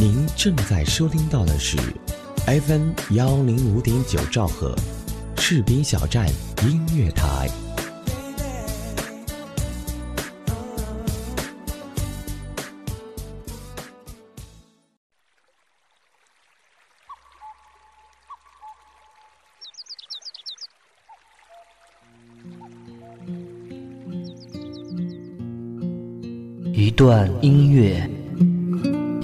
您正在收听到的是 FM 幺零五点九兆赫，赤兵小站音乐台。一段音乐，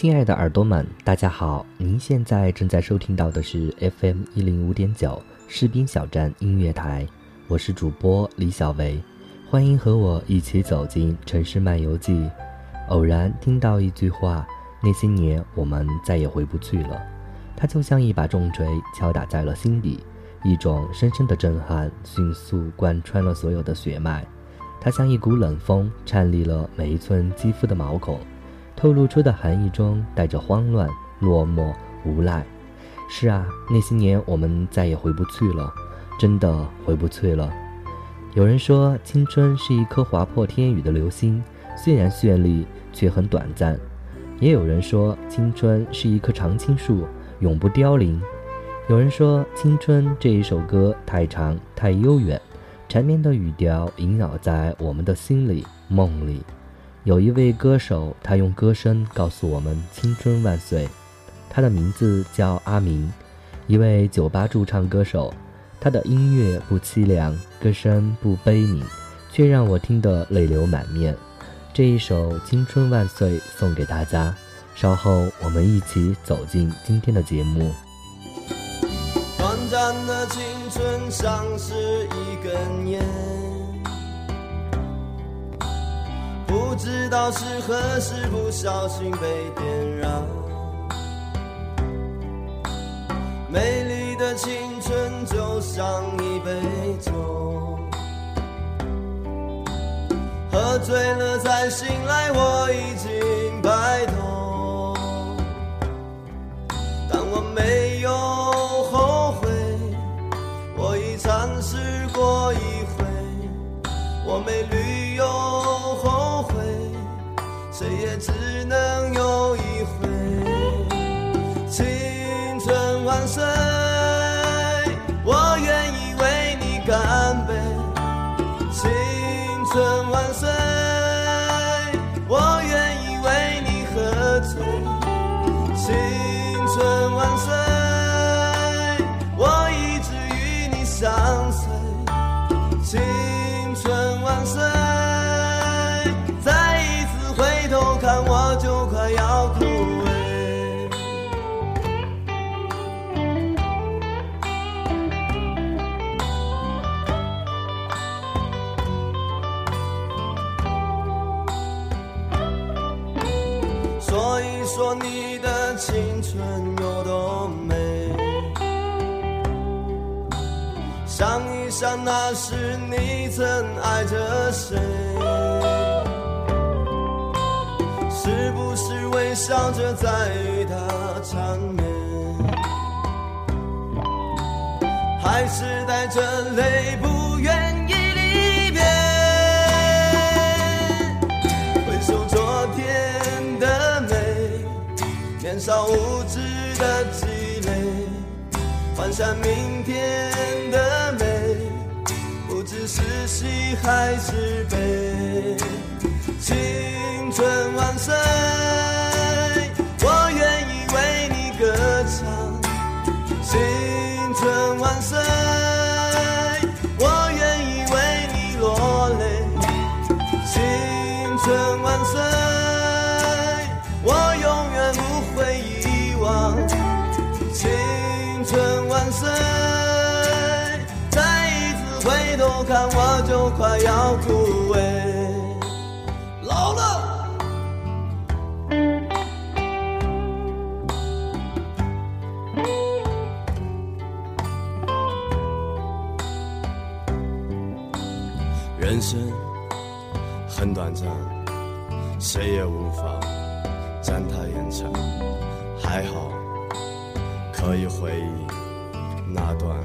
亲爱的耳朵们，大家好！您现在正在收听到的是 FM 一零五点九士兵小站音乐台，我是主播李小维，欢迎和我一起走进城市漫游记。偶然听到一句话：“那些年我们再也回不去了。”它就像一把重锤敲打在了心底，一种深深的震撼迅速贯穿了所有的血脉。它像一股冷风，颤栗了每一寸肌肤的毛孔。透露出的含义中带着慌乱、落寞、无奈。是啊，那些年我们再也回不去了，真的回不去了。有人说，青春是一颗划破天宇的流星，虽然绚丽，却很短暂。也有人说，青春是一棵常青树，永不凋零。有人说，青春这一首歌太长太悠远，缠绵的语调萦绕在我们的心里、梦里。有一位歌手，他用歌声告诉我们“青春万岁”。他的名字叫阿明，一位酒吧驻唱歌手。他的音乐不凄凉，歌声不悲悯，却让我听得泪流满面。这一首《青春万岁》送给大家。稍后我们一起走进今天的节目。短暂的青春像是一根烟。不知道是何时不小心被点燃，美丽的青春就像一杯酒，喝醉了再醒来，我已经白头，但我没有后悔，我已尝试过一回，我没旅。谁也只能有一回，青春万岁，我愿意为你干杯。青春万岁，我愿意为你喝醉。青春万岁，我一直与你相随。青春万岁。有多美想那时你曾爱着谁？是不是微笑着在与他缠绵？还是带着泪不愿意离别？回首昨天的美，年少无的积累幻想明天的美不知是喜还是悲。青春万岁我愿意为你歌唱青春万岁我愿意为你落泪。青春万岁谁也无法将它延长。还好，可以回忆那段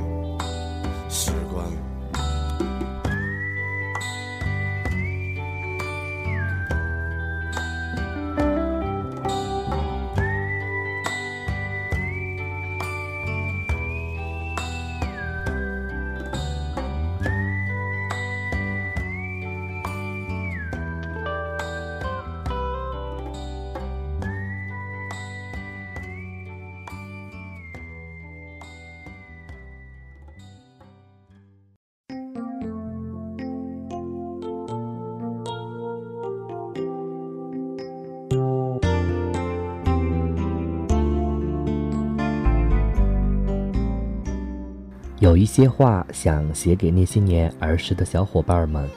有一些话想写给那些年儿时的小伙伴们。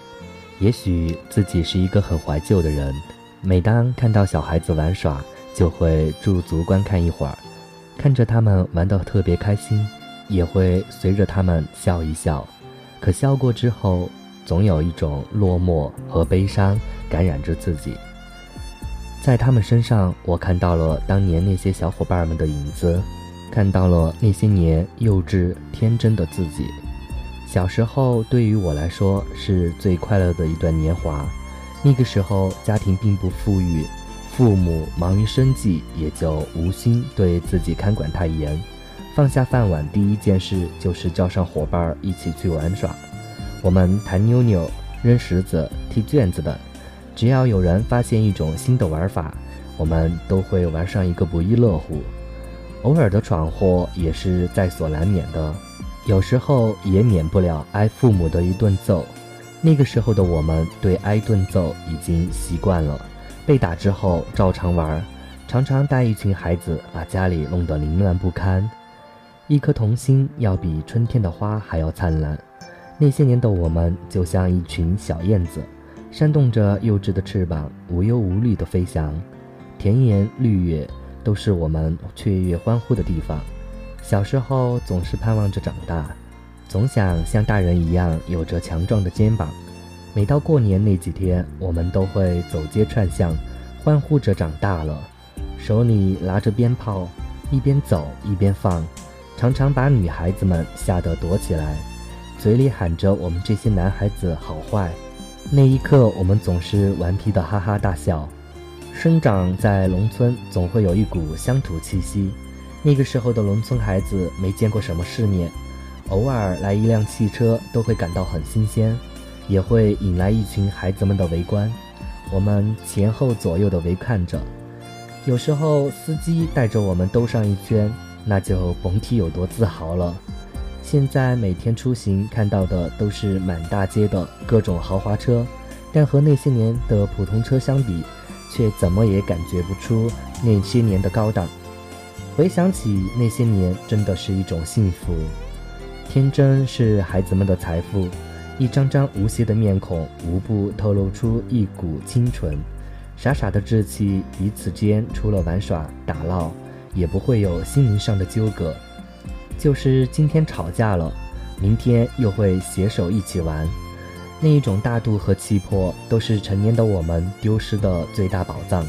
也许自己是一个很怀旧的人，每当看到小孩子玩耍，就会驻足观看一会儿，看着他们玩得特别开心，也会随着他们笑一笑。可笑过之后，总有一种落寞和悲伤感染着自己。在他们身上，我看到了当年那些小伙伴们的影子。看到了那些年幼稚天真的自己，小时候对于我来说是最快乐的一段年华。那个时候家庭并不富裕，父母忙于生计，也就无心对自己看管太严。放下饭碗，第一件事就是叫上伙伴一起去玩耍。我们弹妞妞、扔石子、踢卷子等，只要有人发现一种新的玩法，我们都会玩上一个不亦乐乎。偶尔的闯祸也是在所难免的，有时候也免不了挨父母的一顿揍。那个时候的我们对挨顿揍已经习惯了，被打之后照常玩，常常带一群孩子把家里弄得凌乱不堪。一颗童心要比春天的花还要灿烂。那些年的我们就像一群小燕子，扇动着幼稚的翅膀，无忧无虑地飞翔。甜言绿月。都是我们雀跃欢呼的地方。小时候总是盼望着长大，总想像大人一样有着强壮的肩膀。每到过年那几天，我们都会走街串巷，欢呼着长大了，手里拿着鞭炮，一边走一边放，常常把女孩子们吓得躲起来，嘴里喊着我们这些男孩子好坏。那一刻，我们总是顽皮的哈哈大笑。生长在农村，总会有一股乡土气息。那个时候的农村孩子没见过什么世面，偶尔来一辆汽车都会感到很新鲜，也会引来一群孩子们的围观。我们前后左右的围看着，有时候司机带着我们兜上一圈，那就甭提有多自豪了。现在每天出行看到的都是满大街的各种豪华车，但和那些年的普通车相比，却怎么也感觉不出那些年的高档。回想起那些年，真的是一种幸福。天真是孩子们的财富，一张张无邪的面孔，无不透露出一股清纯。傻傻的稚气，彼此间除了玩耍打闹，也不会有心灵上的纠葛。就是今天吵架了，明天又会携手一起玩。那一种大度和气魄，都是成年的我们丢失的最大宝藏。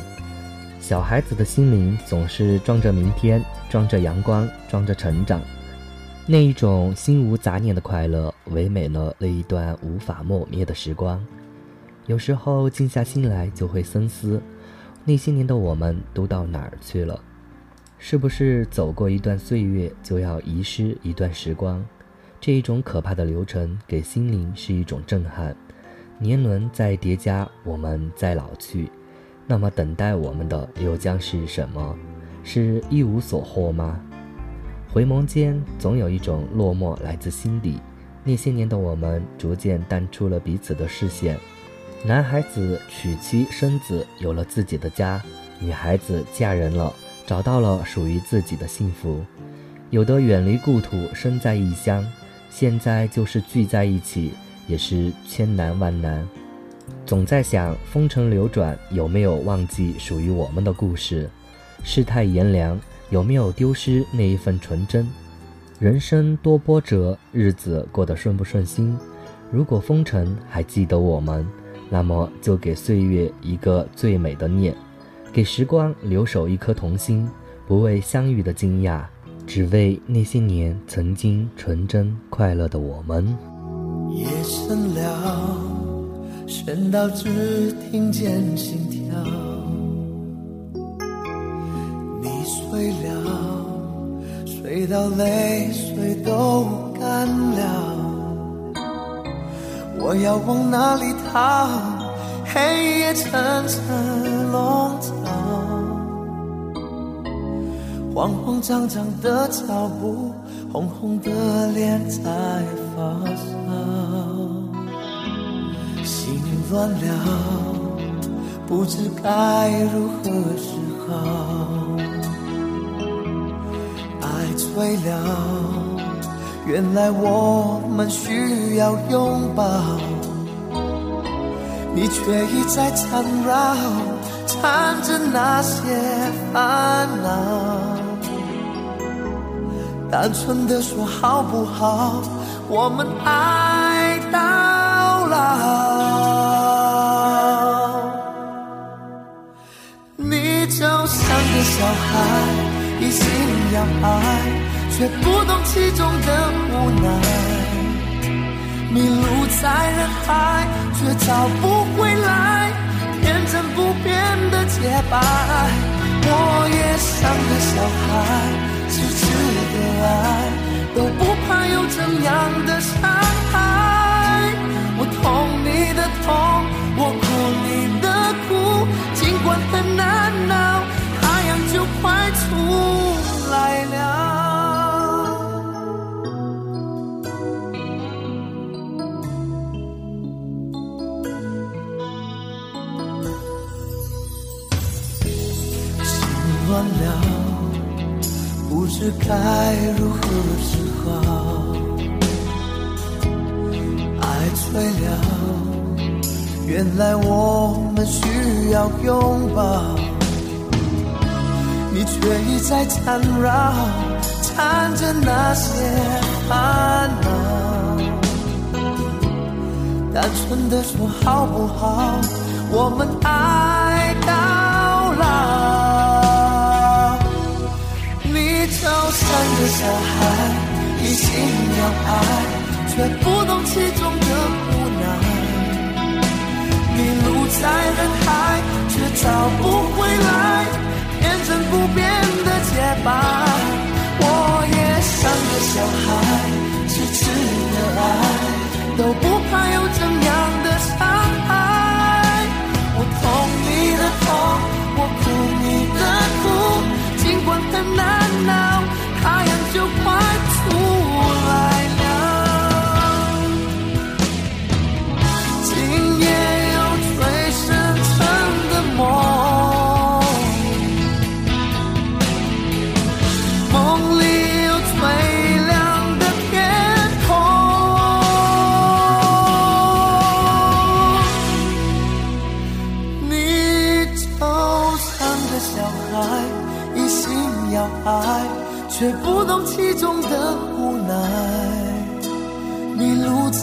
小孩子的心灵总是装着明天，装着阳光，装着成长。那一种心无杂念的快乐，唯美了那一段无法磨灭的时光。有时候静下心来，就会深思：那些年的我们都到哪儿去了？是不是走过一段岁月，就要遗失一段时光？这一种可怕的流程，给心灵是一种震撼。年轮在叠加，我们在老去，那么等待我们的又将是什么？是一无所获吗？回眸间，总有一种落寞来自心底。那些年的我们，逐渐淡出了彼此的视线。男孩子娶妻生子，有了自己的家；女孩子嫁人了，找到了属于自己的幸福。有的远离故土，身在异乡。现在就是聚在一起，也是千难万难。总在想，风尘流转，有没有忘记属于我们的故事？世态炎凉，有没有丢失那一份纯真？人生多波折，日子过得顺不顺心？如果风尘还记得我们，那么就给岁月一个最美的念，给时光留守一颗童心，不为相遇的惊讶，只为那些年曾经纯真快乐的我们。夜深了，深到只听见心跳。你睡了，睡到泪水都干了。我要往哪里逃？黑夜层层笼罩，慌慌张张的脚步，红红的脸在发烧，心乱了，不知该如何是好。爱醉了。原来我们需要拥抱，你却一再缠绕，缠着那些烦恼。单纯的说好不好？我们爱到老。你就像个小孩，一心要爱。却不懂其中的无奈，迷路在人海，却找不回来天真不变的洁白。我也像个小孩，痴痴的爱，都不怕有怎样的伤害。我痛你的痛，我哭你的哭，尽管很难熬，太阳就快出来了。是该如何是好。爱醉了，原来我们需要拥抱。你却一再缠绕，缠着那些烦恼。单纯的说好不好？我们爱像个小孩，一心要爱，却不懂其中的无奈。迷路在人海，却找不回来天真不变的洁白。我也像个小孩，痴痴的爱，都不怕有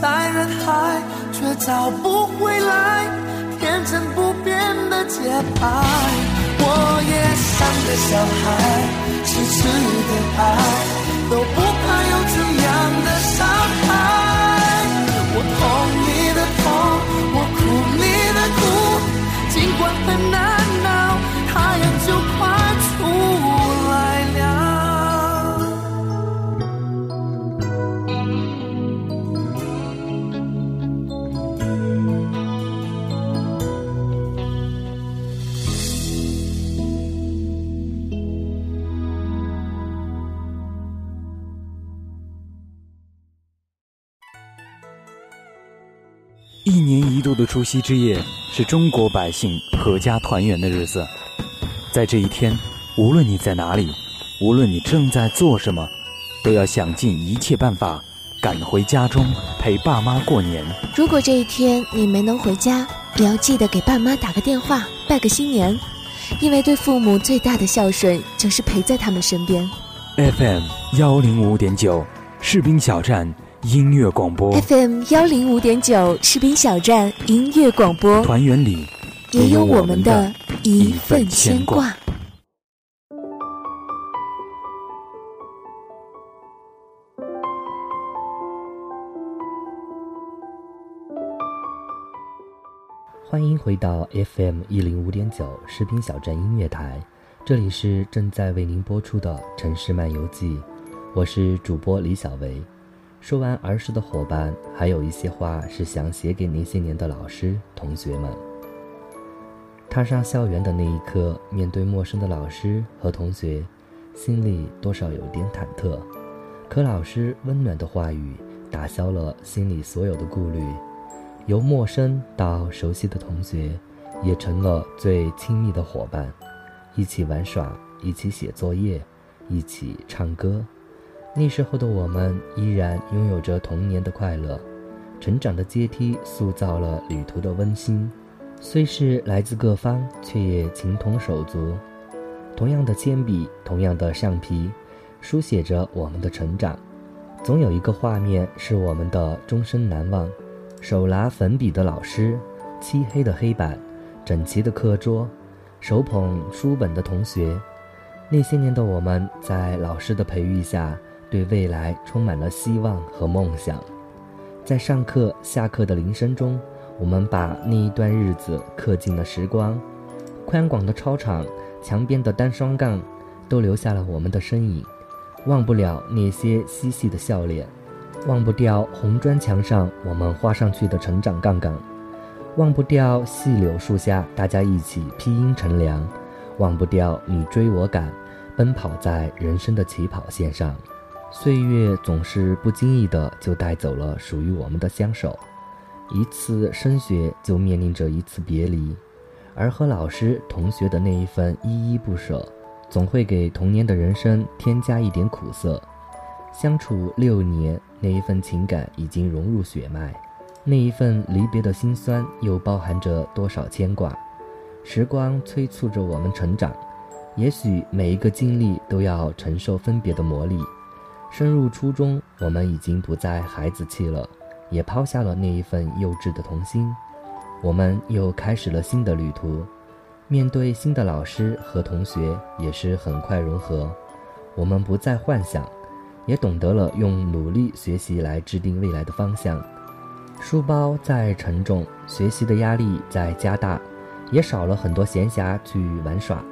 在人海，却找不回来天真不变的节拍。我也像个小孩，痴痴的爱，都不怕有怎样的度的除夕之夜是中国百姓阖家团圆的日子，在这一天，无论你在哪里，无论你正在做什么，都要想尽一切办法赶回家中陪爸妈过年。如果这一天你没能回家，也要记得给爸妈打个电话，拜个新年，因为对父母最大的孝顺就是陪在他们身边。FM 幺零五点九，士兵小站音乐广播。FM 幺零五点九，士兵小站音乐广播，团圆里也有我们的一份牵挂。欢迎回到 FM 一零五点九士兵小站音乐台，这里是正在为您播出的《城市漫游记》，我是主播李小维。说完儿时的伙伴，还有一些话是想写给那些年的老师、同学们。踏上校园的那一刻，面对陌生的老师和同学，心里多少有点忐忑。可老师温暖的话语，打消了心里所有的顾虑。由陌生到熟悉的同学，也成了最亲密的伙伴，一起玩耍，一起写作业，一起唱歌。那时候的我们依然拥有着童年的快乐，成长的阶梯塑造了旅途的温馨。虽是来自各方，却也情同手足。同样的铅笔，同样的橡皮，书写着我们的成长。总有一个画面是我们的终身难忘。手拿粉笔的老师，漆黑的黑板，整齐的课桌，手捧书本的同学。那些年的我们，在老师的培育下，对未来充满了希望和梦想。在上课、下课的铃声中，我们把那一段日子刻进了时光。宽广的操场，墙边的单双杠，都留下了我们的身影。忘不了那些嬉戏的笑脸。忘不掉红砖墙上我们画上去的成长杠杠，忘不掉细柳树下大家一起披阴乘凉，忘不掉你追我赶，奔跑在人生的起跑线上。岁月总是不经意的就带走了属于我们的相守，一次升学就面临着一次别离，而和老师、同学的那一份依依不舍，总会给童年的人生添加一点苦涩。相处六年，那一份情感已经融入血脉，那一份离别的心酸又包含着多少牵挂？时光催促着我们成长，也许每一个经历都要承受分别的磨砺。升入初中，我们已经不再孩子气了，也抛下了那一份幼稚的童心，我们又开始了新的旅途。面对新的老师和同学，也是很快融合，我们不再幻想。也懂得了用努力学习来制定未来的方向，书包在沉重，学习的压力在加大，也少了很多闲暇去玩耍，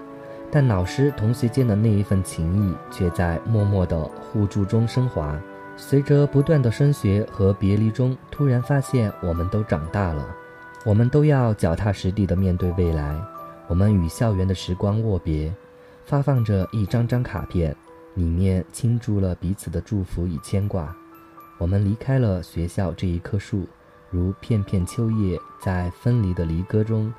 但老师同学间的那一份情谊却在默默的互助中升华。随着不断的升学和别离中，突然发现我们都长大了，我们都要脚踏实地的面对未来。我们与校园的时光握别，发放着一张张卡片。里面倾注了彼此的祝福与牵挂。我们离开了学校这一棵树，如片片秋叶，在分离的离歌中，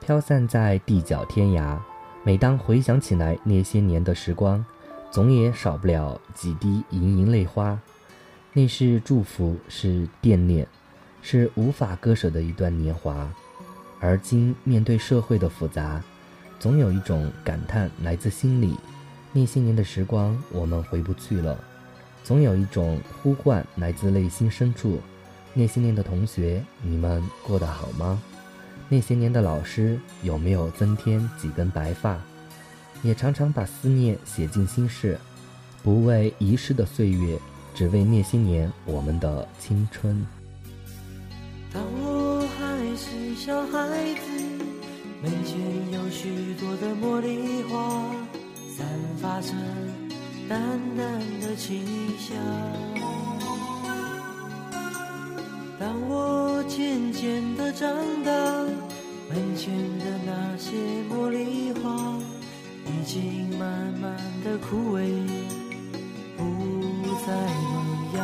飘散在地角天涯。每当回想起来那些年的时光，总也少不了几滴盈盈泪花。那是祝福，是惦念，是无法割舍的一段年华。而今面对社会的复杂，总有一种感叹来自心里。那些年的时光，我们回不去了。总有一种呼唤来自内心深处。那些年的同学，你们过得好吗？那些年的老师，有没有增添几根白发？也常常把思念写进心事，不为遗失的岁月，只为那些年我们的青春。当我还是小孩子，门前有许多的茉莉花。散发着淡淡的清香。渐渐的长大，门前的那些茉莉花已经慢慢的枯萎，不再萌芽。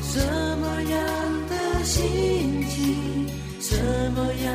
什么样的心情？什么样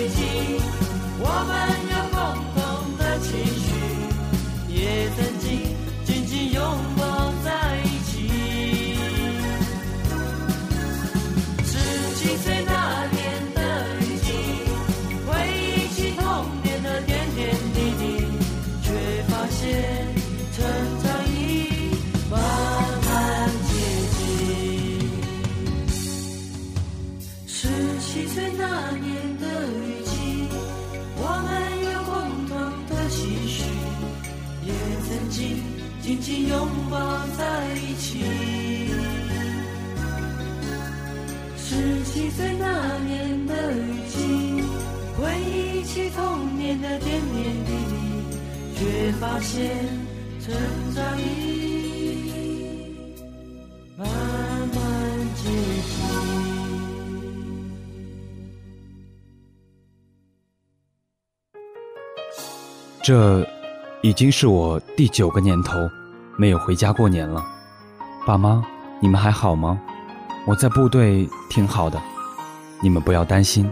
我曾经紧紧拥抱在一起。十七岁那年的雨季，回忆起童年的点点滴滴，却发现成长已慢慢接近。这已经是我第九个年头没有回家过年了。爸妈，你们还好吗？我在部队挺好的，你们不要担心。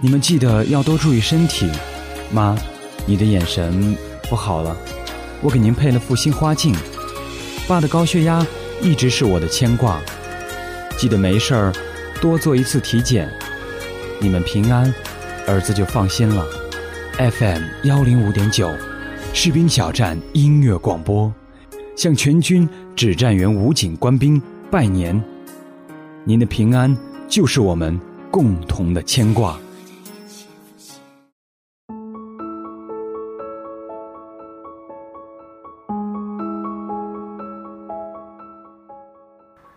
你们记得要多注意身体。妈，你的眼神不好了，我给您配了副新花镜。爸的高血压一直是我的牵挂，记得没事儿多做一次体检。你们平安，儿子就放心了。FM 幺零五点九，士兵小站音乐广播，向全军指战员武警官兵拜年。您的平安就是我们共同的牵挂。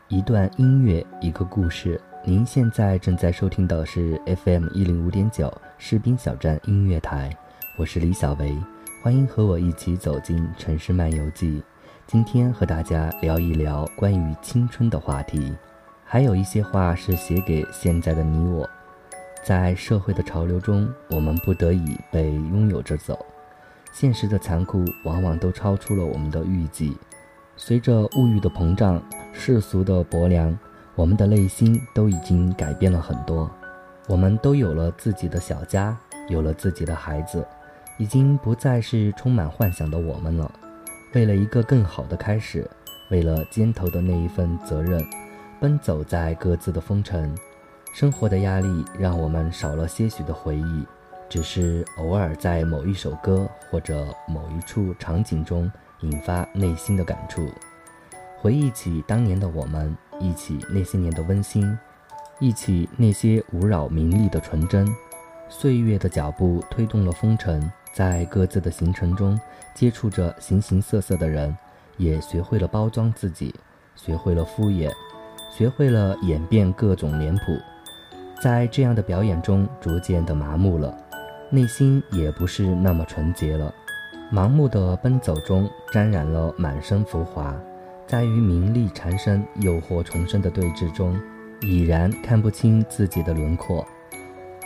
一段音乐，一个故事。您现在正在收听的是 FM 一零五点九士兵小站音乐台，我是李小维，欢迎和我一起走进城市漫游记。今天和大家聊一聊关于青春的话题，还有一些话是写给现在的你我。在社会的潮流中，我们不得已被拥有着走。现实的残酷往往都超出了我们的预计。随着物欲的膨胀，世俗的薄凉，我们的内心都已经改变了很多。我们都有了自己的小家，有了自己的孩子，已经不再是充满幻想的我们了。为了一个更好的开始，为了肩头的那一份责任，奔走在各自的风尘。生活的压力让我们少了些许的回忆，只是偶尔在某一首歌或者某一处场景中引发内心的感触。回忆起当年的我们，忆起那些年的温馨，忆起那些无扰名利的纯真。岁月的脚步推动了风尘，在各自的行程中接触着形形色色的人，也学会了包装自己，学会了敷衍，学会了演变各种脸谱。在这样的表演中，逐渐的麻木了，内心也不是那么纯洁了。盲目的奔走中，沾染了满身浮华，在与名利缠身、诱惑重生的对峙中，已然看不清自己的轮廓。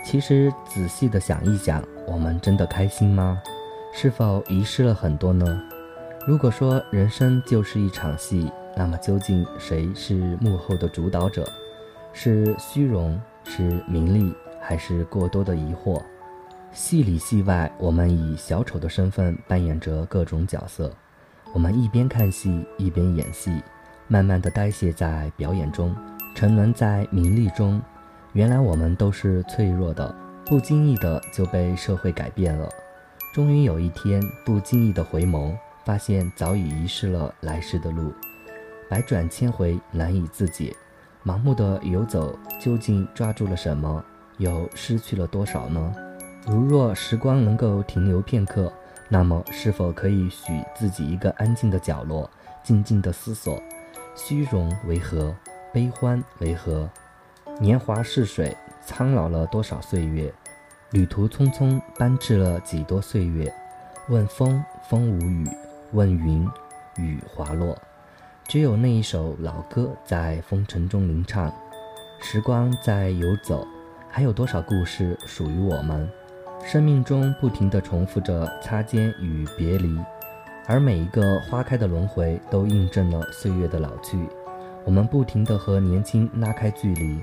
其实，仔细的想一想，我们真的开心吗？是否遗失了很多呢？如果说人生就是一场戏，那么究竟谁是幕后的主导者？是虚荣？是名利，还是过多的疑惑？戏里戏外，我们以小丑的身份扮演着各种角色。我们一边看戏，一边演戏，慢慢的呆谢在表演中，沉沦在名利中。原来我们都是脆弱的，不经意的就被社会改变了。终于有一天，不经意的回眸，发现早已遗失了来时的路，百转千回，难以自解。盲目的游走，究竟抓住了什么，又失去了多少呢？如若时光能够停留片刻，那么是否可以许自己一个安静的角落，静静的思索：虚荣为何？悲欢为何？年华似水，苍老了多少岁月？旅途匆匆，搬至了几多岁月？问风，风无语；问云，雨滑落。只有那一首老歌在风尘中吟唱，时光在游走，还有多少故事属于我们？生命中不停地重复着擦肩与别离，而每一个花开的轮回都印证了岁月的老去。我们不停地和年轻拉开距离，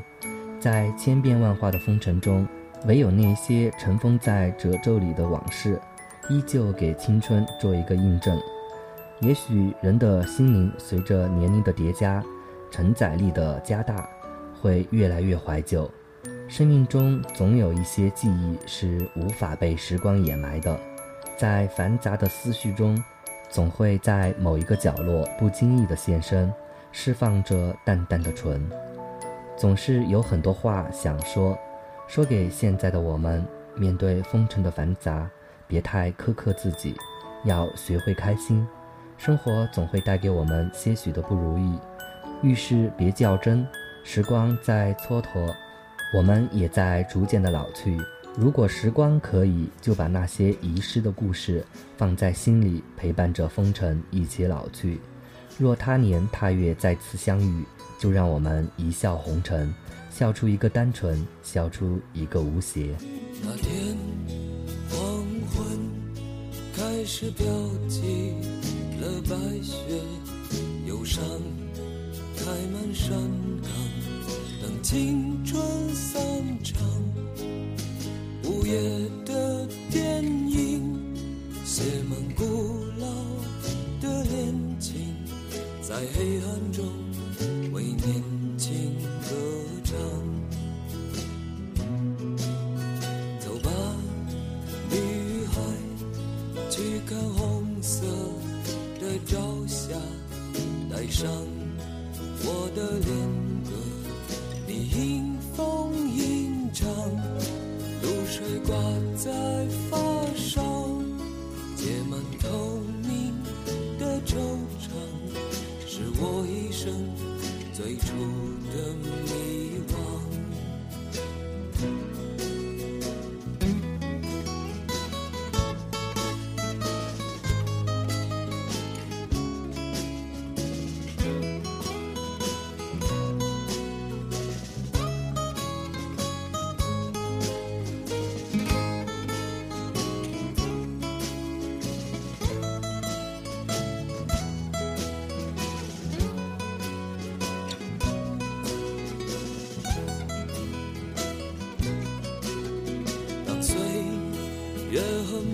在千变万化的风尘中，唯有那些尘封在褶皱里的往事，依旧给青春做一个印证。也许人的心灵随着年龄的叠加，承载力的加大，会越来越怀旧。生命中总有一些记忆是无法被时光掩埋的，在繁杂的思绪中，总会在某一个角落不经意的现身，释放着淡淡的纯。总是有很多话想说，说给现在的我们。面对风尘的繁杂，别太苛刻自己，要学会开心。生活总会带给我们些许的不如意，遇事别较真。时光在蹉跎，我们也在逐渐的老去。如果时光可以，就把那些遗失的故事放在心里，陪伴着风尘一起老去。若他年他月再次相遇，就让我们一笑红尘，笑出一个单纯，笑出一个无邪。那天黄昏开始飘起。了白雪，忧伤开满山岗，等青春散场。午夜的电影，写满古老的恋情，在黑暗中为年轻歌唱。走吧，女孩，去看红色。的朝霞，带上我的脸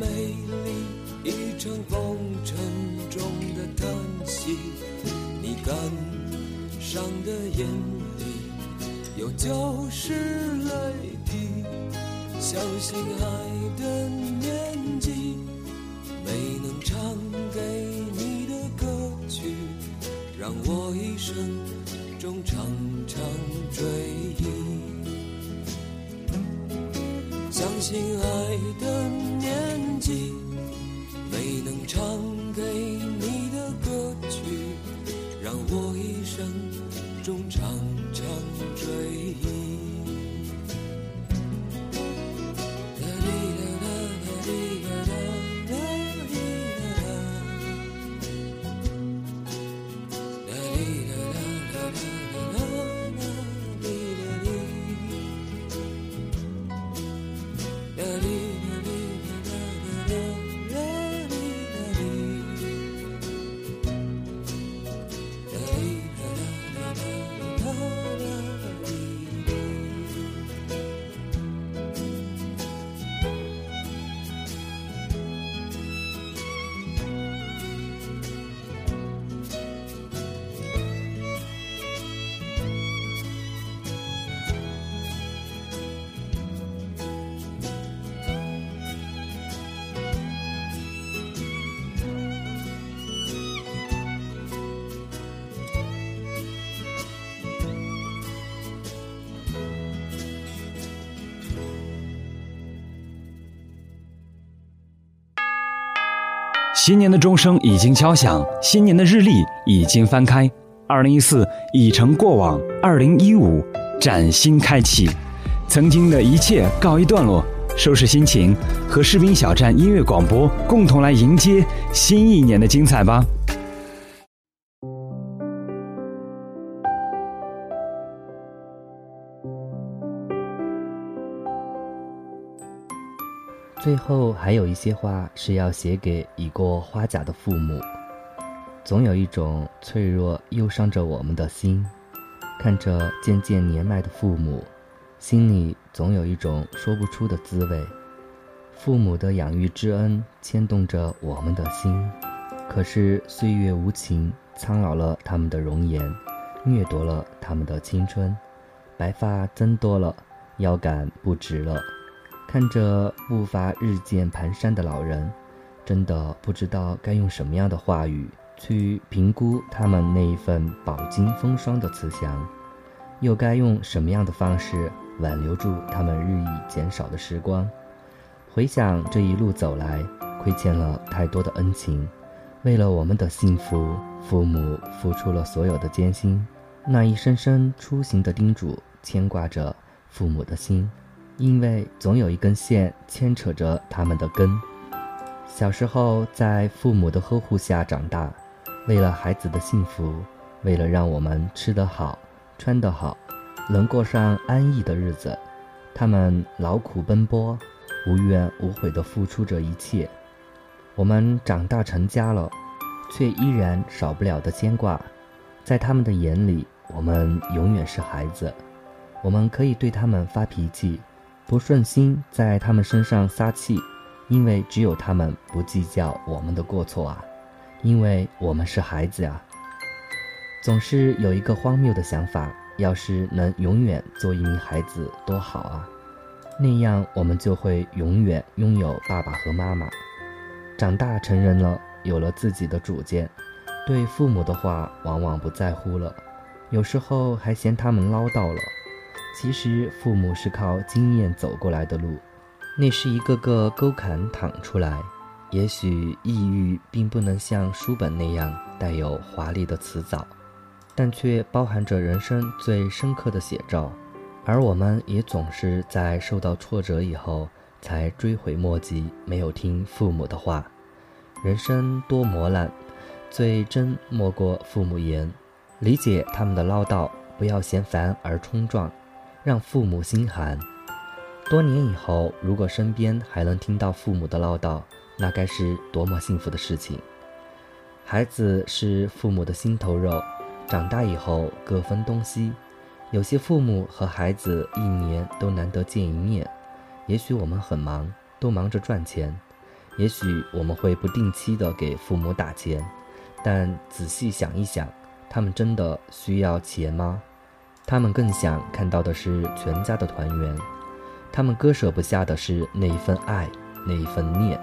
美丽一场风尘中的叹息你感伤的眼里有旧时泪滴相信爱新年的钟声已经敲响，新年的日历已经翻开，二零一四已成过往，二零一五崭新开启，曾经的一切告一段落，收拾心情，和士兵小站音乐广播共同来迎接新一年的精彩吧。最后还有一些话是要写给已过花甲的父母。总有一种脆弱忧伤着我们的心，看着渐渐年迈的父母，心里总有一种说不出的滋味。父母的养育之恩牵动着我们的心，可是岁月无情，苍老了他们的容颜，掠夺了他们的青春，白发增多了，腰杆不直了。看着步伐日渐蹒跚的老人，真的不知道该用什么样的话语去评估他们那一份饱经风霜的慈祥，又该用什么样的方式挽留住他们日益减少的时光？回想这一路走来，亏欠了太多的恩情，为了我们的幸福，父母付出了所有的艰辛。那一声声出行的叮嘱，牵挂着父母的心。因为总有一根线牵扯着他们的根。小时候在父母的呵护下长大，为了孩子的幸福，为了让我们吃得好、穿得好，能过上安逸的日子，他们劳苦奔波，无怨无悔地付出着一切。我们长大成家了，却依然少不了的牵挂。在他们的眼里，我们永远是孩子，我们可以对他们发脾气。不顺心，在他们身上撒气，因为只有他们不计较我们的过错啊，因为我们是孩子呀。总是有一个荒谬的想法：要是能永远做一名孩子，多好啊！那样我们就会永远拥有爸爸和妈妈。长大成人了，有了自己的主见，对父母的话往往不在乎了，有时候还嫌他们唠叨了。其实父母是靠经验走过来的路，那是一个个沟坎淌出来。也许抑郁并不能像书本那样带有华丽的辞藻，但却包含着人生最深刻的写照。而我们也总是在受到挫折以后才追悔莫及，没有听父母的话。人生多磨难，最真莫过父母言。理解他们的唠叨，不要嫌烦而冲撞。让父母心寒。多年以后，如果身边还能听到父母的唠叨，那该是多么幸福的事情。孩子是父母的心头肉，长大以后各分东西。有些父母和孩子一年都难得见一面，也许我们很忙，都忙着赚钱。也许我们会不定期的给父母打钱，但仔细想一想，他们真的需要钱吗？他们更想看到的是全家的团圆，他们割舍不下的是那一份爱，那一份念。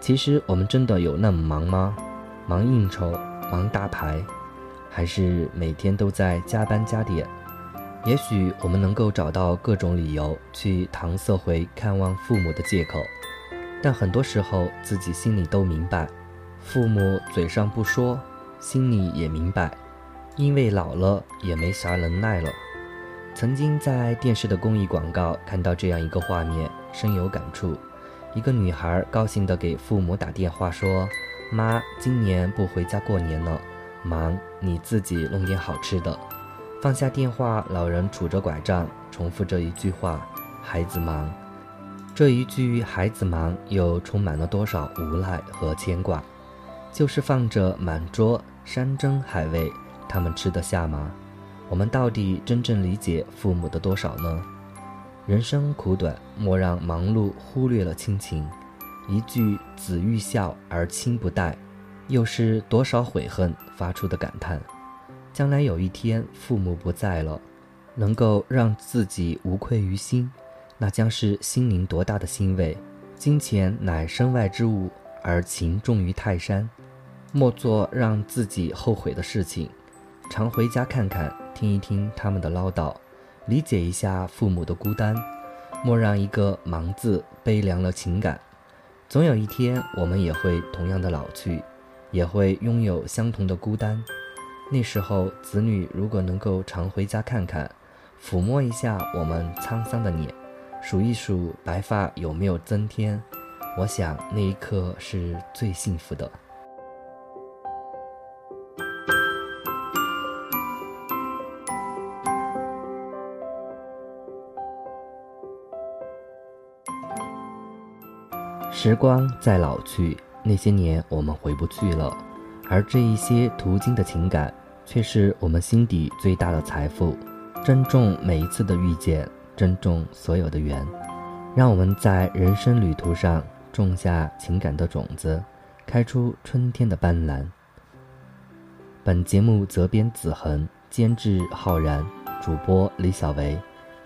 其实我们真的有那么忙吗？忙应酬，忙打牌，还是每天都在加班加点？也许我们能够找到各种理由去搪塞回看望父母的借口，但很多时候自己心里都明白，父母嘴上不说，心里也明白，因为老了也没啥能耐了。曾经在电视的公益广告看到这样一个画面，深有感触。一个女孩高兴地给父母打电话说：“妈，今年不回家过年了，忙你自己弄点好吃的。”放下电话，老人拄着拐杖，重复着一句话：“孩子忙。”这一句“孩子忙”又充满了多少无奈和牵挂？就是放着满桌山珍海味，他们吃得下吗？我们到底真正理解父母的多少呢？人生苦短，莫让忙碌忽略了亲情。一句“子欲孝而亲不待”，又是多少悔恨发出的感叹？将来有一天父母不在了，能够让自己无愧于心，那将是心灵多大的欣慰！金钱乃身外之物，而情重于泰山。莫做让自己后悔的事情，常回家看看，听一听他们的唠叨，理解一下父母的孤单。莫让一个“忙”字悲凉了情感。总有一天，我们也会同样的老去，也会拥有相同的孤单。那时候，子女如果能够常回家看看，抚摸一下我们沧桑的脸，数一数白发有没有增添，我想那一刻是最幸福的。时光在老去，那些年我们回不去了。而这一些途经的情感，却是我们心底最大的财富。珍重每一次的遇见，珍重所有的缘，让我们在人生旅途上种下情感的种子，开出春天的斑斓。本节目责编子恒，监制浩然，主播李小维。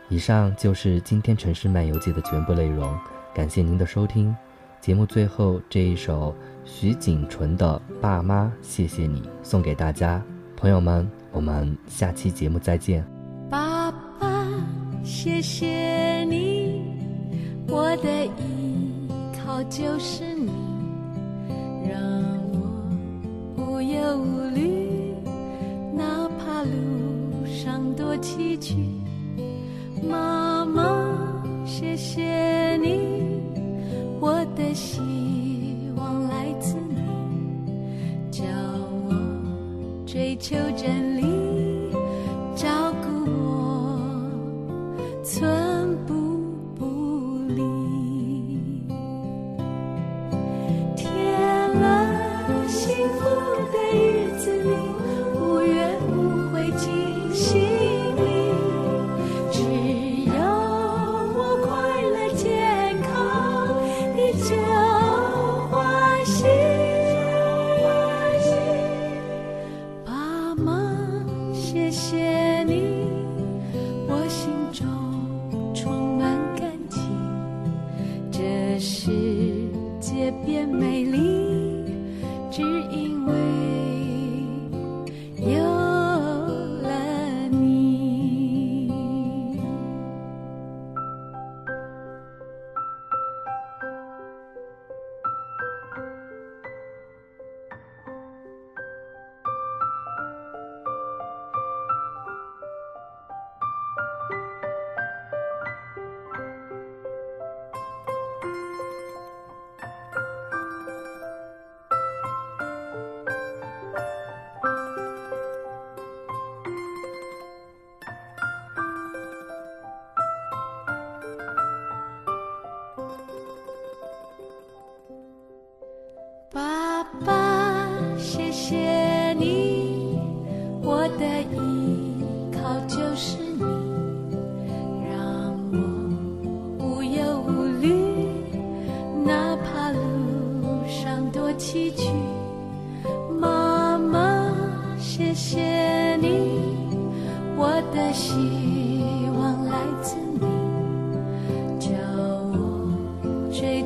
以上就是今天《城市漫游记》的全部内容，感谢您的收听。节目最后这一首。徐锦纯的《爸妈，谢谢你》送给大家，朋友们，我们下期节目再见。爸爸，谢谢你，我的依靠就是你，让我无忧无虑，哪怕路上多崎岖。妈妈，谢谢你，的希望来自你叫我追求真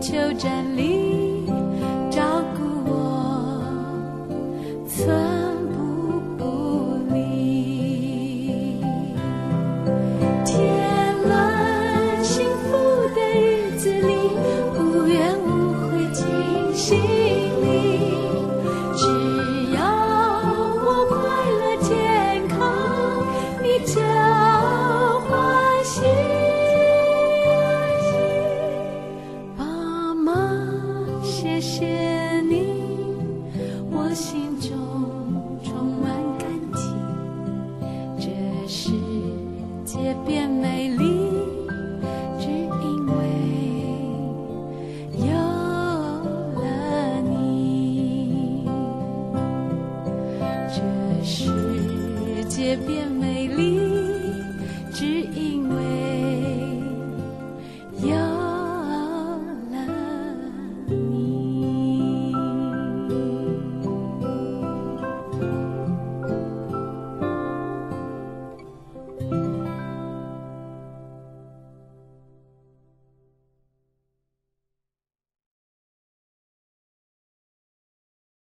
求站立。